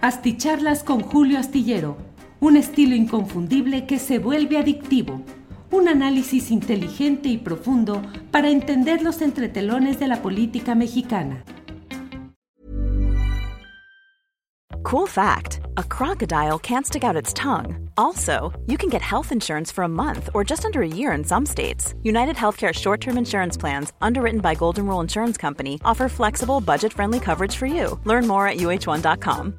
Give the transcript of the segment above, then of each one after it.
Asticharlas con Julio Astillero, un estilo inconfundible que se vuelve adictivo. Un análisis inteligente y profundo para entender los entretelones de la política mexicana. Cool fact a crocodile can't stick out its tongue. Also, you can get health insurance for a month or just under a year in some states. United Healthcare short term insurance plans, underwritten by Golden Rule Insurance Company, offer flexible, budget friendly coverage for you. Learn more at uh1.com.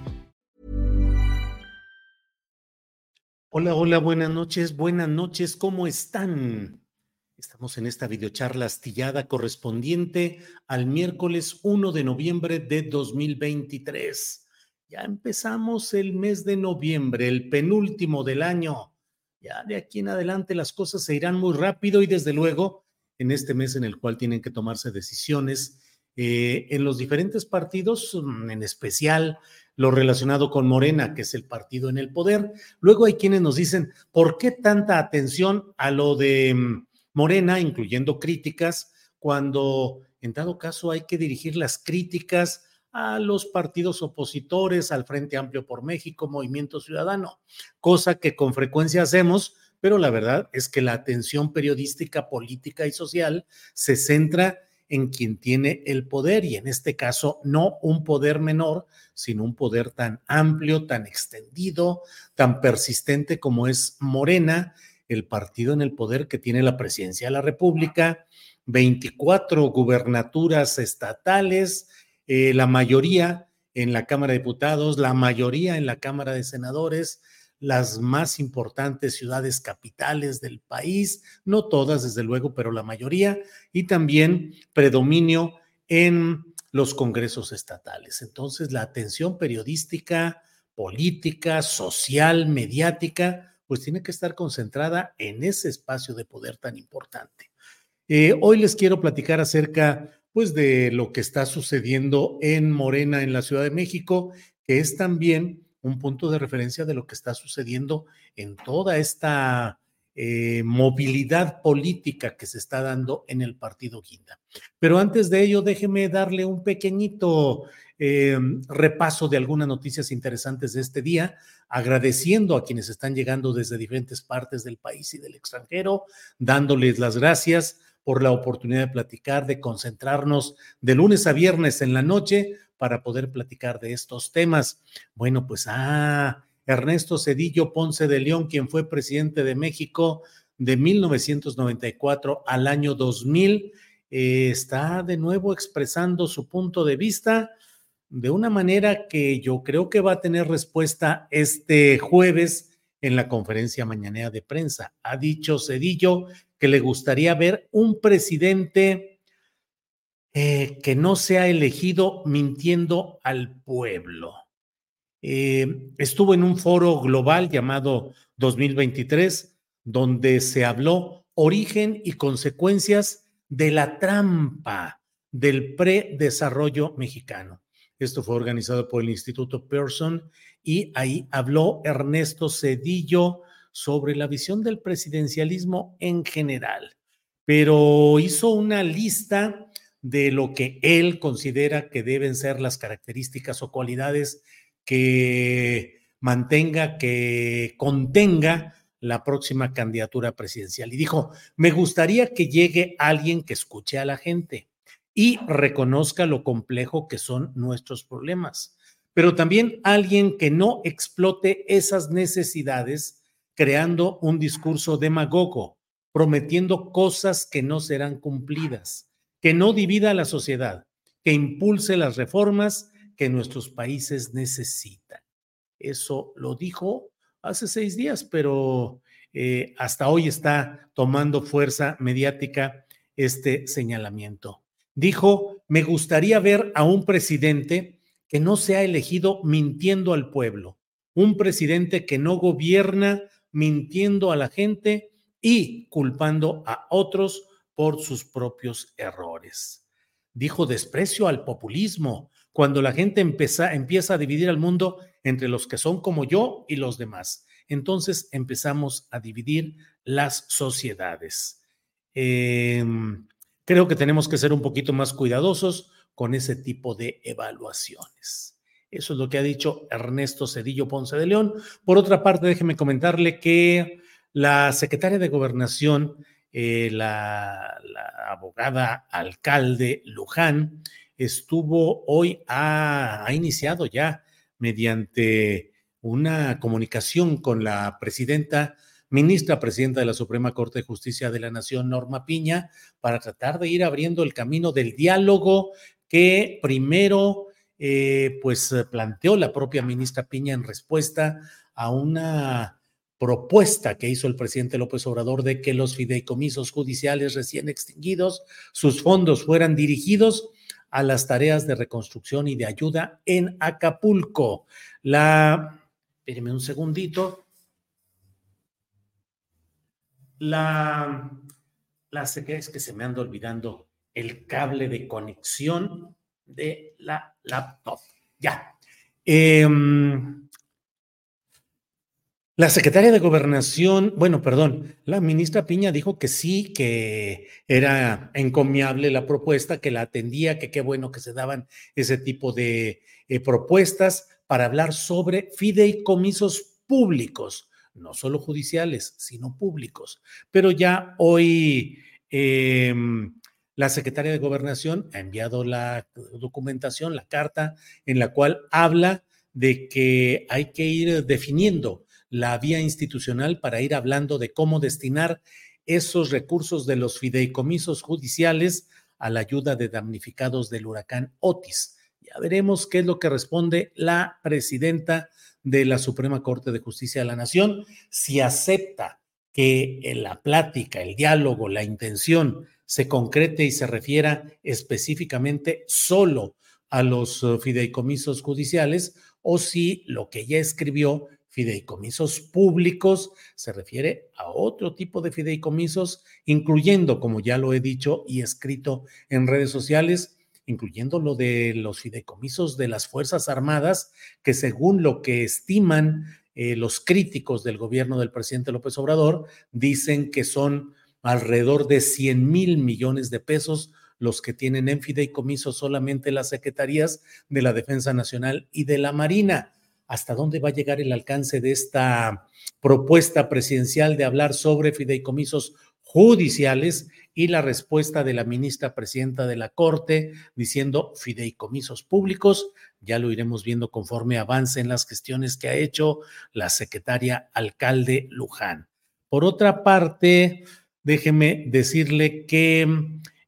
Hola, hola, buenas noches, buenas noches, ¿cómo están? Estamos en esta videocharla astillada correspondiente al miércoles 1 de noviembre de 2023. Ya empezamos el mes de noviembre, el penúltimo del año. Ya de aquí en adelante las cosas se irán muy rápido y desde luego en este mes en el cual tienen que tomarse decisiones eh, en los diferentes partidos, mm, en especial lo relacionado con Morena, que es el partido en el poder. Luego hay quienes nos dicen, ¿por qué tanta atención a lo de mm, Morena, incluyendo críticas, cuando en dado caso hay que dirigir las críticas a los partidos opositores, al Frente Amplio por México, Movimiento Ciudadano, cosa que con frecuencia hacemos, pero la verdad es que la atención periodística, política y social se centra en quien tiene el poder y en este caso no un poder menor, sino un poder tan amplio, tan extendido, tan persistente como es Morena, el partido en el poder que tiene la presidencia de la República, 24 gubernaturas estatales, eh, la mayoría en la Cámara de Diputados, la mayoría en la Cámara de Senadores, las más importantes ciudades capitales del país, no todas desde luego, pero la mayoría, y también predominio en los congresos estatales. Entonces, la atención periodística, política, social, mediática, pues tiene que estar concentrada en ese espacio de poder tan importante. Eh, hoy les quiero platicar acerca pues de lo que está sucediendo en Morena, en la Ciudad de México, que es también un punto de referencia de lo que está sucediendo en toda esta eh, movilidad política que se está dando en el partido Guinda. Pero antes de ello, déjeme darle un pequeñito eh, repaso de algunas noticias interesantes de este día, agradeciendo a quienes están llegando desde diferentes partes del país y del extranjero, dándoles las gracias por la oportunidad de platicar, de concentrarnos de lunes a viernes en la noche para poder platicar de estos temas. Bueno, pues, ah, Ernesto Cedillo Ponce de León, quien fue presidente de México de 1994 al año 2000, eh, está de nuevo expresando su punto de vista de una manera que yo creo que va a tener respuesta este jueves en la conferencia mañanera de prensa. Ha dicho Cedillo que le gustaría ver un presidente eh, que no sea elegido mintiendo al pueblo. Eh, estuvo en un foro global llamado 2023, donde se habló origen y consecuencias de la trampa del predesarrollo mexicano. Esto fue organizado por el Instituto Pearson y ahí habló Ernesto Cedillo sobre la visión del presidencialismo en general, pero hizo una lista de lo que él considera que deben ser las características o cualidades que mantenga, que contenga la próxima candidatura presidencial. Y dijo, me gustaría que llegue alguien que escuche a la gente y reconozca lo complejo que son nuestros problemas, pero también alguien que no explote esas necesidades creando un discurso demagogo, prometiendo cosas que no serán cumplidas, que no divida a la sociedad, que impulse las reformas que nuestros países necesitan. Eso lo dijo hace seis días, pero eh, hasta hoy está tomando fuerza mediática este señalamiento. Dijo, me gustaría ver a un presidente que no se ha elegido mintiendo al pueblo, un presidente que no gobierna mintiendo a la gente y culpando a otros por sus propios errores. Dijo desprecio al populismo, cuando la gente empieza, empieza a dividir al mundo entre los que son como yo y los demás. Entonces empezamos a dividir las sociedades. Em, creo que tenemos que ser un poquito más cuidadosos con ese tipo de evaluaciones. Eso es lo que ha dicho Ernesto Cedillo Ponce de León. Por otra parte, déjeme comentarle que la secretaria de Gobernación, eh, la, abogada alcalde Luján, estuvo hoy, ha, ha iniciado ya mediante una comunicación con la presidenta ministra presidenta de la Suprema Corte de Justicia de la Nación, Norma Piña, para tratar de ir abriendo el camino del diálogo que primero eh, pues planteó la propia ministra Piña en respuesta a una propuesta que hizo el presidente López Obrador de que los fideicomisos judiciales recién extinguidos, sus fondos fueran dirigidos a las tareas de reconstrucción y de ayuda en Acapulco. La, espéreme un segundito. La, la es que se me anda olvidando el cable de conexión de la laptop. Ya. Em, la secretaria de Gobernación, bueno, perdón, la ministra Piña dijo que sí, que era encomiable la propuesta, que la atendía, que qué bueno que se daban ese tipo de eh, propuestas para hablar sobre fideicomisos públicos, no solo judiciales, sino públicos. Pero ya hoy em, la secretaria de Gobernación ha enviado la documentación, la carta, en la cual habla de que hay que ir definiendo la vía institucional para ir hablando de cómo destinar esos recursos de los fideicomisos judiciales a la ayuda de damnificados del huracán Otis. Ya veremos qué es lo que responde la presidenta de la Suprema Corte de Justicia de la Nación, si acepta que en la plática, el diálogo, la intención se concrete y se refiera específicamente solo a los eh, fideicomisos judiciales o si lo que ya escribió fideicomisos públicos, se refiere a otro tipo de fideicomisos, incluyendo, como ya lo he dicho y escrito en redes sociales, incluyendo lo de los fideicomisos de las Fuerzas Armadas, que según lo que estiman eh, los críticos del gobierno del presidente López Obrador, dicen que son alrededor de 100 mil millones de pesos los que tienen en fideicomiso solamente las secretarías de la Defensa Nacional y de la Marina. Hasta dónde va a llegar el alcance de esta propuesta presidencial de hablar sobre fideicomisos judiciales y la respuesta de la ministra presidenta de la Corte diciendo fideicomisos públicos. Ya lo iremos viendo conforme avancen las gestiones que ha hecho la secretaria alcalde Luján. Por otra parte, déjeme decirle que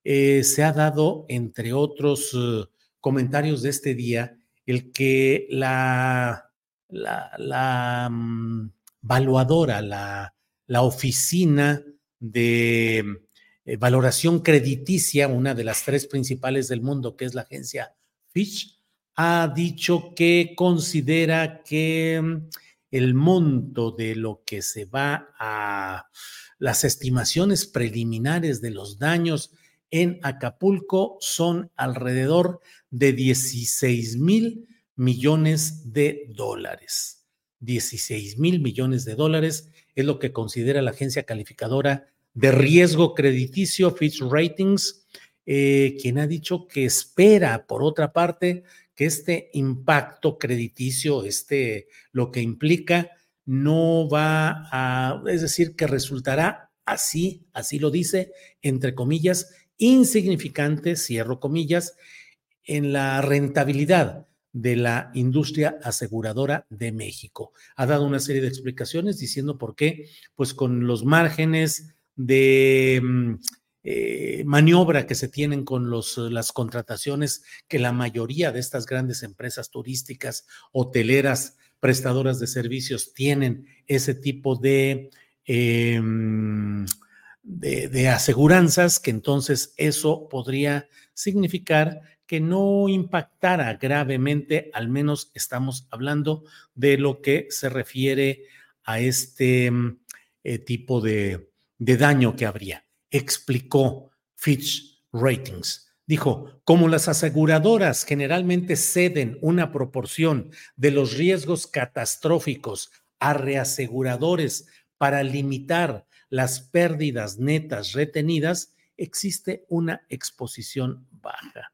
eh, se ha dado, entre otros eh, comentarios de este día, el que la la, la mm, valuadora, la, la, oficina de eh, valoración crediticia, una de las tres principales del mundo, que es la agencia Fitch, ha dicho que considera que mm, el monto de lo que se va a las estimaciones preliminares de los daños en Acapulco son alrededor de 16 mil millones de dólares. 16 mil millones de dólares es lo que considera la agencia calificadora de riesgo crediticio Fitch Ratings, eh, quien ha dicho que espera, por otra parte, que este impacto crediticio, este, lo que implica, no va a, es decir, que resultará así, así lo dice, entre comillas, insignificante, cierro comillas, en la rentabilidad de la industria aseguradora de México. Ha dado una serie de explicaciones diciendo por qué, pues con los márgenes de mm, eh, maniobra que se tienen con los, las contrataciones que la mayoría de estas grandes empresas turísticas, hoteleras, prestadoras de servicios tienen ese tipo de, eh, mm, de, de aseguranzas, que entonces eso podría significar que no impactara gravemente, al menos estamos hablando de lo que se refiere a este mm, eh, tipo de, de daño que habría. Explicó Fitch Ratings. Dijo, como las aseguradoras generalmente ceden una proporción de los riesgos catastróficos a reaseguradores para limitar las pérdidas netas retenidas, existe una exposición baja.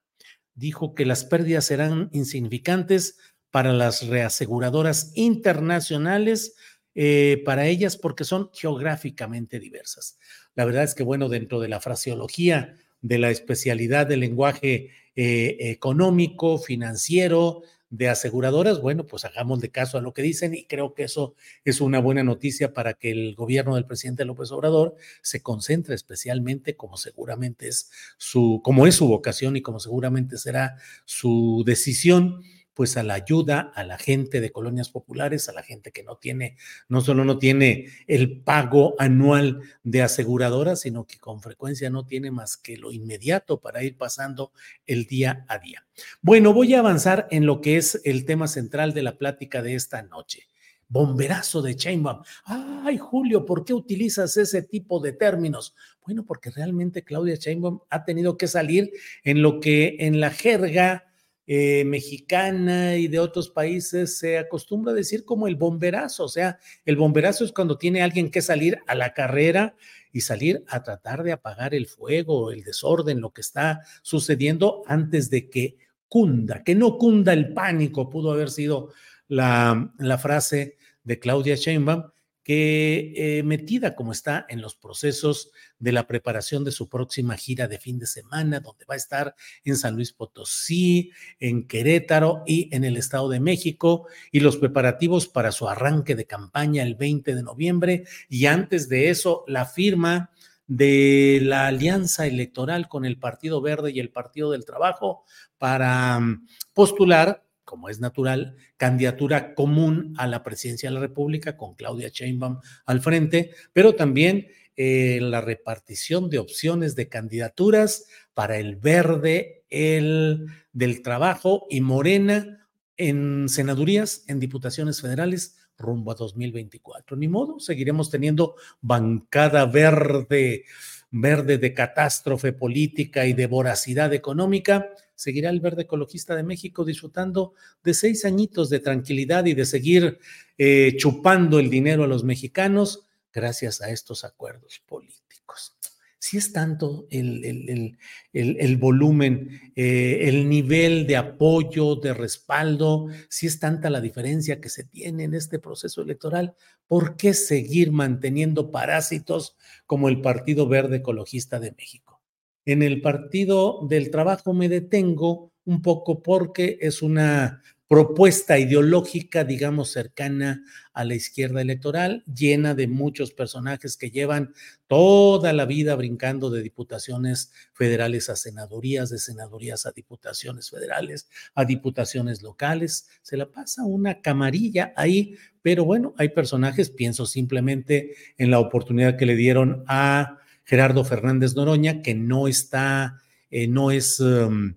Dijo que las pérdidas serán insignificantes para las reaseguradoras internacionales, eh, para ellas porque son geográficamente diversas. La verdad es que, bueno, dentro de la fraseología de la especialidad del lenguaje eh, económico, financiero, de aseguradoras, bueno, pues hagamos de caso a lo que dicen y creo que eso es una buena noticia para que el gobierno del presidente López Obrador se concentre especialmente como seguramente es su, como es su vocación y como seguramente será su decisión pues a la ayuda a la gente de colonias populares, a la gente que no tiene, no solo no tiene el pago anual de aseguradora, sino que con frecuencia no tiene más que lo inmediato para ir pasando el día a día. Bueno, voy a avanzar en lo que es el tema central de la plática de esta noche bomberazo de Chainbaum. Ay, Julio, ¿por qué utilizas ese tipo de términos? Bueno, porque realmente Claudia Chainbaum ha tenido que salir en lo que en la jerga eh, mexicana y de otros países se acostumbra a decir como el bomberazo, o sea, el bomberazo es cuando tiene alguien que salir a la carrera y salir a tratar de apagar el fuego, el desorden, lo que está sucediendo antes de que cunda, que no cunda el pánico, pudo haber sido la, la frase de Claudia Sheinbaum, que eh, metida como está en los procesos de la preparación de su próxima gira de fin de semana, donde va a estar en San Luis Potosí, en Querétaro y en el Estado de México, y los preparativos para su arranque de campaña el 20 de noviembre, y antes de eso, la firma de la alianza electoral con el Partido Verde y el Partido del Trabajo para mm, postular como es natural, candidatura común a la presidencia de la República con Claudia Sheinbaum al frente, pero también eh, la repartición de opciones de candidaturas para el verde, el del trabajo y Morena en senadurías, en diputaciones federales rumbo a 2024. Ni modo, seguiremos teniendo bancada verde, verde de catástrofe política y de voracidad económica seguirá el Verde Ecologista de México disfrutando de seis añitos de tranquilidad y de seguir eh, chupando el dinero a los mexicanos gracias a estos acuerdos políticos. Si es tanto el, el, volumen, eh, el nivel de apoyo, de respaldo, si es tanta la diferencia que se tiene en este proceso electoral, ¿por qué seguir manteniendo parásitos como el Partido Verde Ecologista de México? En el Partido del Trabajo me detengo un poco porque es una propuesta ideológica, digamos, cercana a la izquierda electoral, llena de muchos personajes que llevan toda la vida brincando de diputaciones federales a senadurías, de senadurías a diputaciones federales, a diputaciones locales. Se la pasa una camarilla ahí, pero bueno, hay personajes, pienso simplemente en la oportunidad que le dieron a Gerardo Fernández Noroña, que no está, eh, no es... Um,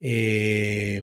eh...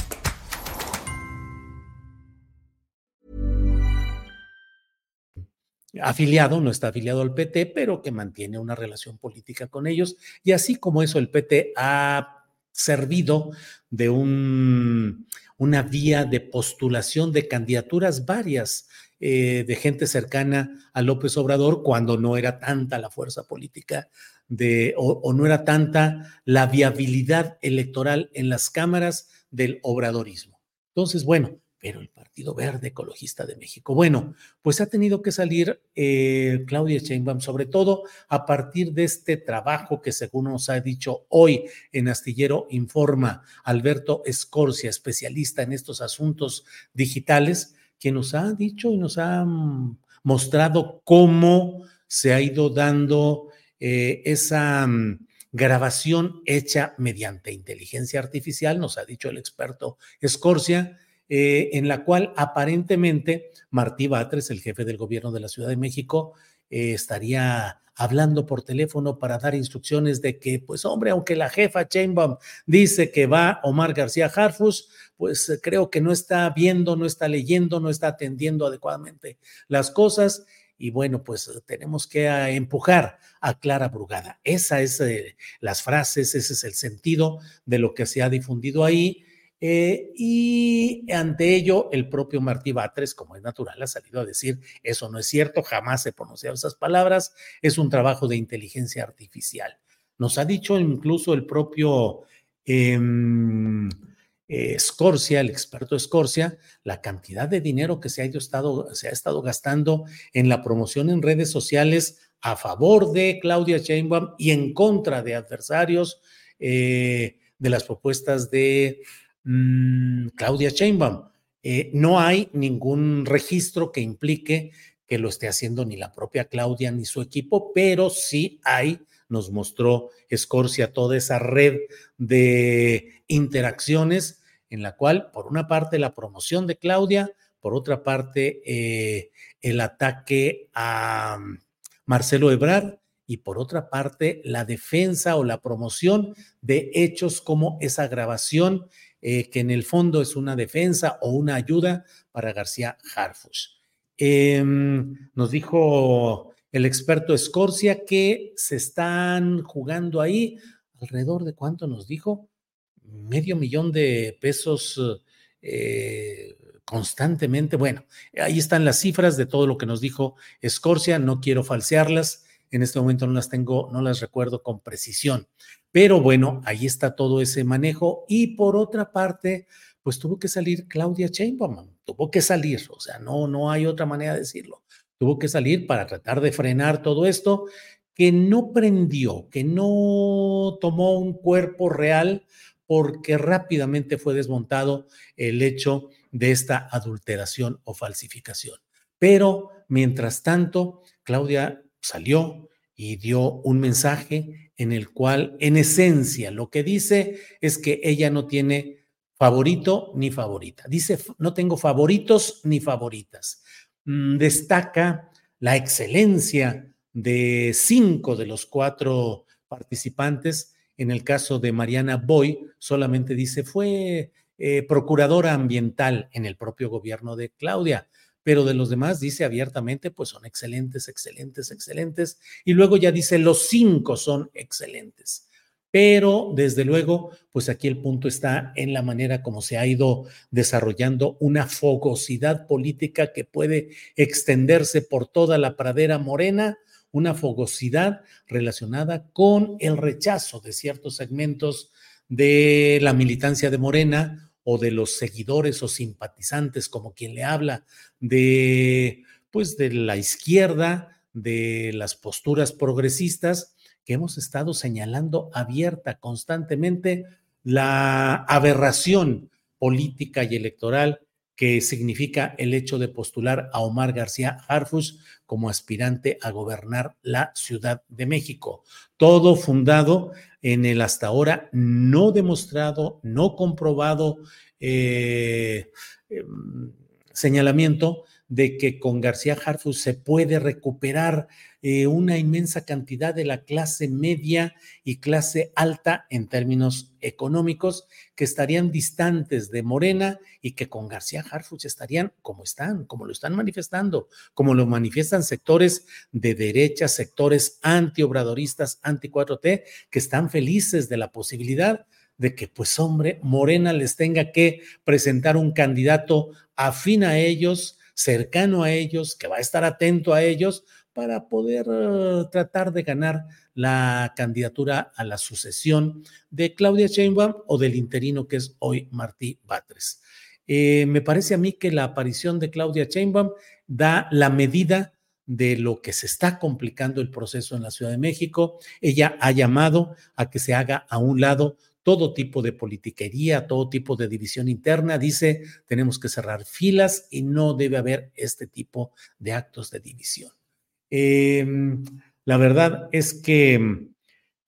Afiliado, no está afiliado al PT, pero que mantiene una relación política con ellos. Y así como eso, el PT ha servido de un, una vía de postulación de candidaturas varias eh, de gente cercana a López Obrador cuando no era tanta la fuerza política de, o, no era tanta la viabilidad electoral en las cámaras del obradorismo. Entonces, bueno, pero el Partido Verde Ecologista de México. Bueno, pues ha tenido que salir eh, Claudia Sheinbaum, sobre todo a partir de este trabajo que según nos ha dicho hoy en Astillero Informa Alberto Escorcia, especialista en estos asuntos digitales, que nos ha dicho y nos ha mm, mostrado cómo se ha ido dando eh, esa mm, grabación hecha mediante inteligencia artificial, nos ha dicho el experto Escorcia, eh, en la cual aparentemente Martí Batres, el jefe del gobierno de la Ciudad de México, eh, estaría hablando por teléfono para dar instrucciones de que, pues hombre, aunque la jefa Chainbaum dice que va Omar García Harfus, pues eh, creo que no está viendo, no está leyendo, no está atendiendo adecuadamente las cosas. Y bueno, pues tenemos que ah, empujar a Clara Brugada. Esa es las frases, ese es el sentido de lo que se ha difundido ahí. Y ante ello, el propio Martí Batres, como es natural, ha salido a decir, eso no es cierto, jamás he pronunciado esas palabras, es un trabajo de inteligencia artificial. Nos ha dicho incluso el propio... Em, eh, Scorcia, el experto Scorcia, la cantidad de dinero que se ha, estado, se ha estado gastando en la promoción en redes sociales a favor de Claudia Sheinbaum y en contra de adversarios eh, de las propuestas de mm, Claudia Sheinbaum. Eh, no hay ningún registro que implique que lo esté haciendo ni la propia Claudia ni su equipo, pero sí hay, nos mostró Scorcia, toda esa red de interacciones en la cual, por una parte, la promoción de Claudia, por otra parte, eh, el ataque a Marcelo Ebrard y por otra parte, la defensa o la promoción de hechos como esa grabación, eh, que en el fondo es una defensa o una ayuda para García Harfush. Em, nos dijo el experto Escorcia que se están jugando ahí alrededor de cuánto nos dijo, medio millón de pesos eh, constantemente. Bueno, ahí están las cifras de todo lo que nos dijo Escorcia, no quiero falsearlas, en este momento no las tengo, no las recuerdo con precisión, pero bueno, ahí está todo ese manejo y por otra parte, pues tuvo que salir Claudia Sheinbaum, tuvo que salir, o sea, no, no hay otra manera de decirlo, tuvo que salir para tratar de frenar todo esto que no prendió, que no tomó un cuerpo real porque rápidamente fue desmontado el hecho de esta adulteración o falsificación. Pero, mientras tanto, Claudia salió y dio un mensaje en el cual, en esencia, lo que dice es que ella no tiene favorito ni favorita. Dice, no tengo favoritos ni favoritas. Mm, destaca la excelencia de cinco de los cuatro participantes en el caso de Mariana Boy, solamente dice fue eh, procuradora ambiental en el propio gobierno de Claudia, pero de los demás dice abiertamente, pues son excelentes, excelentes, excelentes. Y luego ya dice, los cinco son excelentes. Pero desde luego, pues aquí el punto está en la manera como se ha ido desarrollando una fogosidad política que puede extenderse por toda la pradera morena una fogosidad relacionada con el rechazo de ciertos segmentos de la militancia de Morena o de los seguidores o simpatizantes, como quien le habla, de pues de la izquierda, de las posturas progresistas que hemos estado señalando abierta constantemente la aberración política y electoral que significa el hecho de postular a Omar García Harfus como aspirante a gobernar la Ciudad de México. Todo fundado en el hasta ahora no demostrado, no comprobado eh, em, señalamiento de que con García Harfus se puede recuperar eh, una inmensa cantidad de la clase media y clase alta en términos económicos que estarían distantes de Morena y que con García Harfuch estarían como están, como lo están manifestando, como lo manifiestan sectores de derecha, sectores antiobradoristas, anti-4T, que están felices de la posibilidad de que, pues hombre, Morena les tenga que presentar un candidato afín a ellos, cercano a ellos, que va a estar atento a ellos para poder uh, tratar de ganar la candidatura a la sucesión de Claudia Sheinbaum o del interino que es hoy Martí Batres. Eh, me parece a mí que la aparición de Claudia Sheinbaum da la medida de lo que se está complicando el proceso en la Ciudad de México. Ella ha llamado a que se haga a un lado todo tipo de politiquería, todo tipo de división interna. Dice, tenemos que cerrar filas y no debe haber este tipo de actos de división. Em, la verdad es que,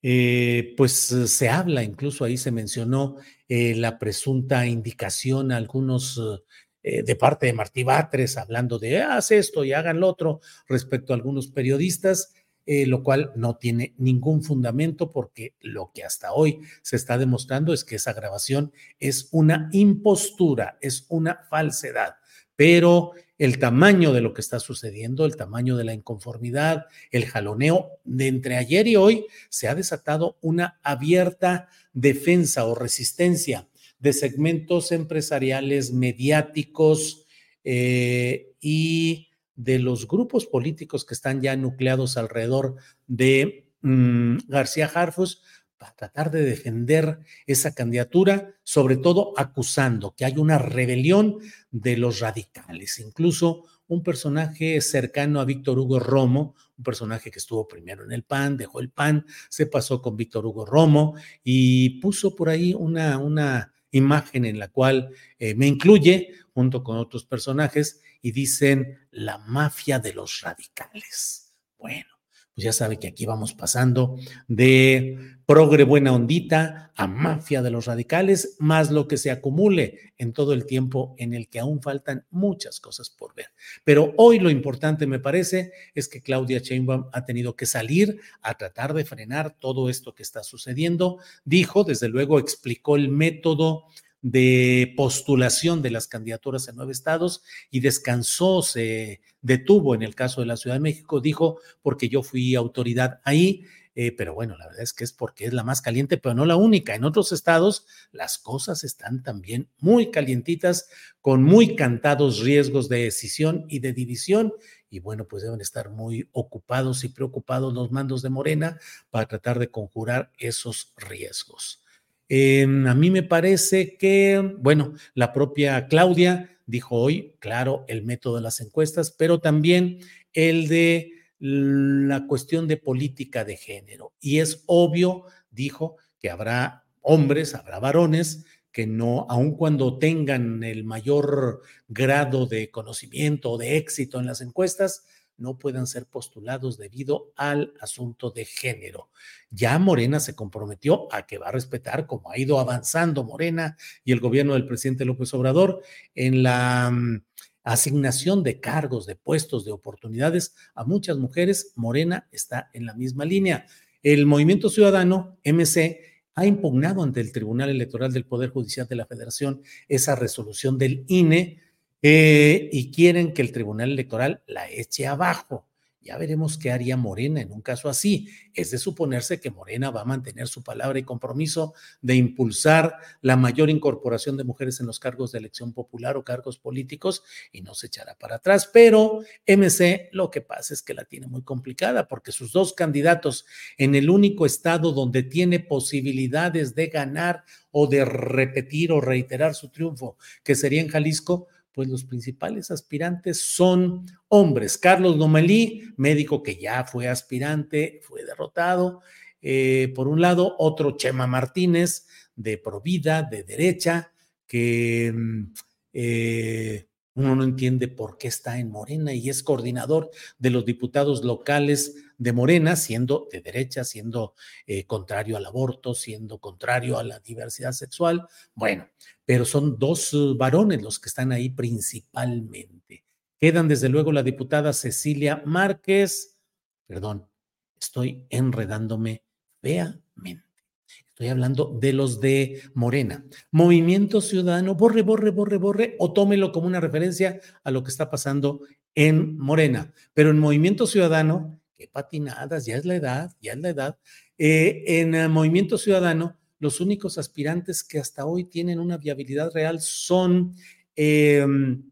eh, pues se habla, incluso ahí se mencionó eh, la presunta indicación a algunos eh, de parte de Martí Batres, hablando de haz esto y hagan lo otro respecto a algunos periodistas, eh, lo cual no tiene ningún fundamento porque lo que hasta hoy se está demostrando es que esa grabación es una impostura, es una falsedad. Pero el tamaño de lo que está sucediendo, el tamaño de la inconformidad, el jaloneo de entre ayer y hoy, se ha desatado una abierta defensa o resistencia de segmentos empresariales, mediáticos eh, y de los grupos políticos que están ya nucleados alrededor de mm, García Harfus para tratar de defender esa candidatura, sobre todo acusando que hay una rebelión de los radicales. Incluso un personaje cercano a Víctor Hugo Romo, un personaje que estuvo primero en el PAN, dejó el PAN, se pasó con Víctor Hugo Romo y puso por ahí una, una imagen en la cual eh, me incluye junto con otros personajes y dicen la mafia de los radicales. Bueno, pues ya sabe que aquí vamos pasando de progre buena ondita a mafia de los radicales, más lo que se acumule en todo el tiempo en el que aún faltan muchas cosas por ver. Pero hoy lo importante me parece es que Claudia Sheinbaum ha tenido que salir a tratar de frenar todo esto que está sucediendo. Dijo, desde luego explicó el método de postulación de las candidaturas en nueve estados y descansó, se detuvo en el caso de la Ciudad de México, dijo, porque yo fui autoridad ahí, eh, pero bueno, la verdad es que es porque es la más caliente, pero no la única. En otros estados las cosas están también muy calientitas, con muy cantados riesgos de decisión y de división. Y bueno, pues deben estar muy ocupados y preocupados los mandos de Morena para tratar de conjurar esos riesgos. Em, a mí me parece que, bueno, la propia Claudia dijo hoy, claro, el método de las encuestas, pero también el de la cuestión de política de género. Y es obvio, dijo, que habrá hombres, habrá varones que no, aun cuando tengan el mayor grado de conocimiento o de éxito en las encuestas, no puedan ser postulados debido al asunto de género. Ya Morena se comprometió a que va a respetar, como ha ido avanzando Morena y el gobierno del presidente López Obrador, en la mm, asignación de cargos, de puestos, de oportunidades a muchas mujeres. Morena está en la misma línea. El Movimiento Ciudadano, MC, ha impugnado ante el Tribunal Electoral del Poder Judicial de la Federación esa resolución del INE eh, y quieren que el Tribunal Electoral la eche abajo. Ya veremos qué haría Morena en un caso así. Es de suponerse que Morena va a mantener su palabra y compromiso de impulsar la mayor incorporación de mujeres en los cargos de elección popular o cargos políticos y no se echará para atrás. Pero MC lo que pasa es que la tiene muy complicada porque sus dos candidatos en el único estado donde tiene posibilidades de ganar o de repetir o reiterar su triunfo, que sería en Jalisco, pues los principales aspirantes son hombres. Carlos Domelí, médico que ya fue aspirante, fue derrotado. Eh, por un lado, otro Chema Martínez, de Provida, de derecha, que mm, eh, uno no entiende por qué está en Morena y es coordinador de los diputados locales de Morena, siendo de derecha, siendo eh, contrario al aborto, siendo contrario a la diversidad sexual. Bueno, pero son dos uh, varones los que están ahí principalmente. Quedan desde luego la diputada Cecilia Márquez, perdón, estoy enredándome feamente. Estoy hablando de los de Morena. Movimiento Ciudadano, borre, borre, borre, borre, o tómelo como una referencia a lo que está pasando en Morena. Pero en Movimiento Ciudadano, qué patinadas, ya es la edad, ya es la edad. Eh, en Movimiento Ciudadano, los únicos aspirantes que hasta hoy tienen una viabilidad real son em,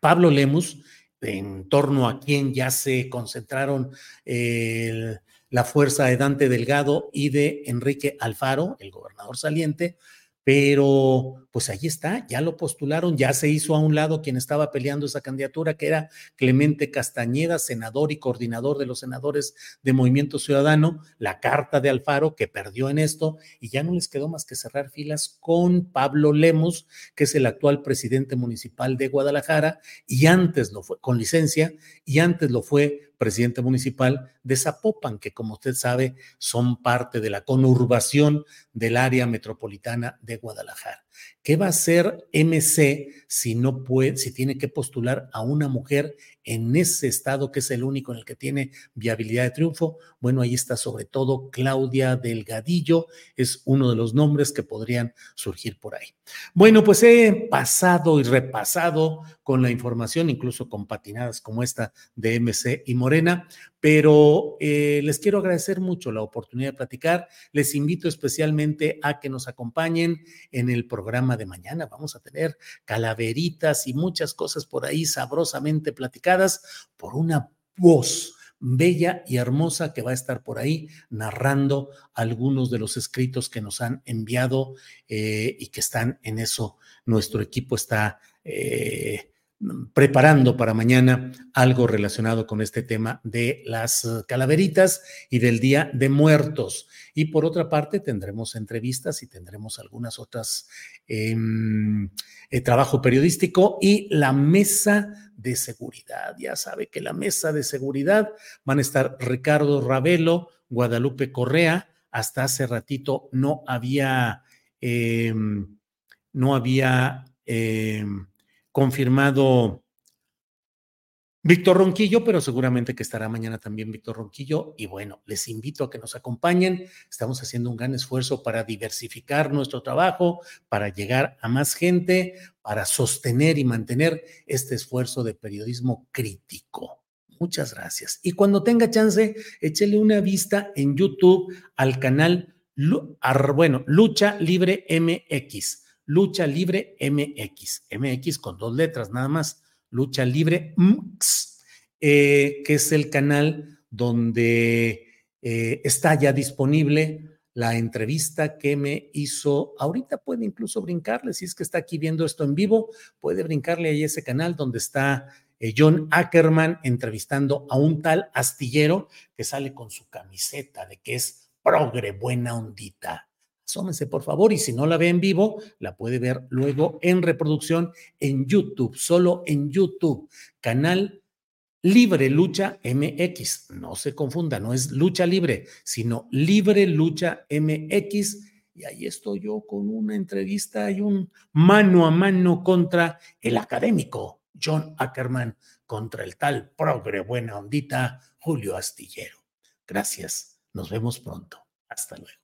Pablo Lemus, en torno a quien ya se concentraron la fuerza de Dante Delgado y de Enrique Alfaro, el gobernador saliente, pero pues ahí está, ya lo postularon, ya se hizo a un lado quien estaba peleando esa candidatura, que era Clemente Castañeda, senador y coordinador de los senadores de Movimiento Ciudadano, la carta de Alfaro que perdió en esto y ya no les quedó más que cerrar filas con Pablo Lemos, que es el actual presidente municipal de Guadalajara y antes lo fue con licencia y antes lo fue presidente municipal de Zapopan, que como usted sabe son parte de la conurbación del área metropolitana de Guadalajara. ¿Qué va a hacer MC si no puede, si tiene que postular a una mujer en ese estado que es el único en el que tiene viabilidad de triunfo? Bueno, ahí está sobre todo Claudia Delgadillo, es uno de los nombres que podrían surgir por ahí. Bueno, pues he pasado y repasado con la información, incluso con patinadas como esta de MC y Morena, pero eh, les quiero agradecer mucho la oportunidad de platicar. Les invito especialmente a que nos acompañen en el programa de mañana. Vamos a tener calaveritas y muchas cosas por ahí sabrosamente platicadas por una voz bella y hermosa que va a estar por ahí narrando algunos de los escritos que nos han enviado eh, y que están en eso. Nuestro equipo está eh, preparando para mañana algo relacionado con este tema de las eh, calaveritas y del Día de Muertos. Y por otra parte, tendremos entrevistas y tendremos algunas otras em, eh, trabajo periodístico y la mesa de seguridad. Ya sabe que la mesa de seguridad van a estar Ricardo Ravelo, Guadalupe Correa. Hasta hace ratito no había, em, no había em, confirmado Víctor Ronquillo, pero seguramente que estará mañana también Víctor Ronquillo. Y bueno, les invito a que nos acompañen. Estamos haciendo un gran esfuerzo para diversificar nuestro trabajo, para llegar a más gente, para sostener y mantener este esfuerzo de periodismo crítico. Muchas gracias. Y cuando tenga chance, échele una vista en YouTube al canal, bueno, Lucha Libre MX Lucha Libre MX, MX con dos letras nada más, Lucha Libre MX, eh, que es el canal donde eh, está ya disponible la entrevista que me hizo. Ahorita puede incluso brincarle, si es que está aquí viendo esto en vivo, puede brincarle ahí ese canal donde está eh, John Ackerman entrevistando a un tal astillero que sale con su camiseta de que es progre, buena ondita. Asómense, por favor, y si no la ve en vivo, la puede ver luego en reproducción en YouTube, solo en YouTube, canal Libre Lucha MX. No se confunda, no es lucha libre, sino Libre Lucha MX. Y ahí estoy yo con una entrevista y un mano a mano contra el académico John Ackerman, contra el tal progre buena ondita Julio Astillero. Gracias, nos vemos pronto. Hasta luego.